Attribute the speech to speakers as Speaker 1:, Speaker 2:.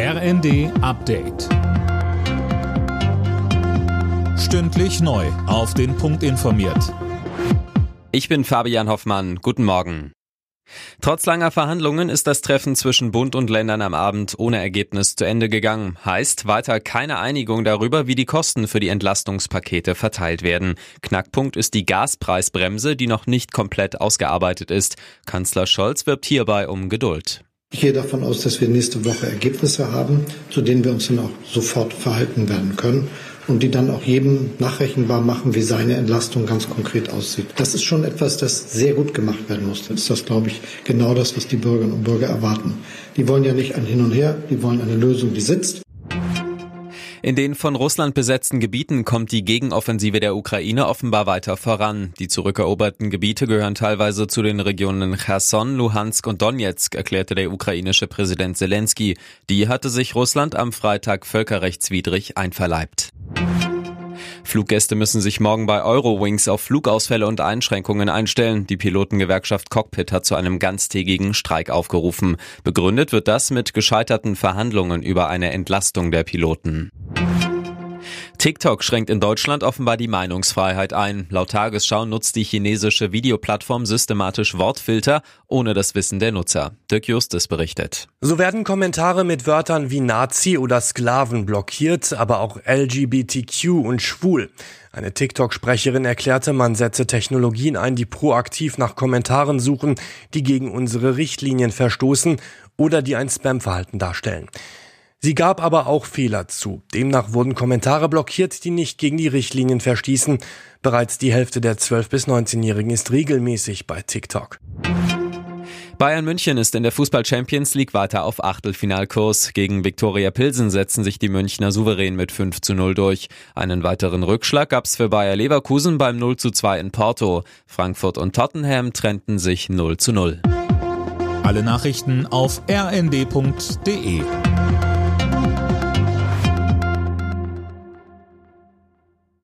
Speaker 1: RND Update. Stündlich neu. Auf den Punkt informiert.
Speaker 2: Ich bin Fabian Hoffmann. Guten Morgen. Trotz langer Verhandlungen ist das Treffen zwischen Bund und Ländern am Abend ohne Ergebnis zu Ende gegangen. Heißt weiter keine Einigung darüber, wie die Kosten für die Entlastungspakete verteilt werden. Knackpunkt ist die Gaspreisbremse, die noch nicht komplett ausgearbeitet ist. Kanzler Scholz wirbt hierbei um Geduld.
Speaker 3: Ich gehe davon aus, dass wir nächste Woche Ergebnisse haben, zu denen wir uns dann auch sofort verhalten werden können und die dann auch jedem nachrechenbar machen, wie seine Entlastung ganz konkret aussieht. Das ist schon etwas, das sehr gut gemacht werden muss. Das ist das, glaube ich, genau das, was die Bürgerinnen und Bürger erwarten. Die wollen ja nicht ein Hin und Her, die wollen eine Lösung, die sitzt.
Speaker 2: In den von Russland besetzten Gebieten kommt die Gegenoffensive der Ukraine offenbar weiter voran. Die zurückeroberten Gebiete gehören teilweise zu den Regionen Cherson, Luhansk und Donetsk, erklärte der ukrainische Präsident Zelensky. Die hatte sich Russland am Freitag völkerrechtswidrig einverleibt. Fluggäste müssen sich morgen bei Eurowings auf Flugausfälle und Einschränkungen einstellen. Die Pilotengewerkschaft Cockpit hat zu einem ganztägigen Streik aufgerufen. Begründet wird das mit gescheiterten Verhandlungen über eine Entlastung der Piloten. TikTok schränkt in Deutschland offenbar die Meinungsfreiheit ein. Laut Tagesschau nutzt die chinesische Videoplattform systematisch Wortfilter ohne das Wissen der Nutzer. Dirk Justus berichtet.
Speaker 4: So werden Kommentare mit Wörtern wie Nazi oder Sklaven blockiert, aber auch LGBTQ und schwul. Eine TikTok-Sprecherin erklärte, man setze Technologien ein, die proaktiv nach Kommentaren suchen, die gegen unsere Richtlinien verstoßen oder die ein Spam-Verhalten darstellen. Sie gab aber auch Fehler zu. Demnach wurden Kommentare blockiert, die nicht gegen die Richtlinien verstießen. Bereits die Hälfte der 12- bis 19-Jährigen ist regelmäßig bei TikTok.
Speaker 2: Bayern München ist in der Fußball Champions League weiter auf Achtelfinalkurs. Gegen Viktoria Pilsen setzen sich die Münchner souverän mit 5 zu 0 durch. Einen weiteren Rückschlag gab's für Bayer Leverkusen beim 0 zu 2 in Porto. Frankfurt und Tottenham trennten sich 0 zu 0.
Speaker 1: Alle Nachrichten auf rnd.de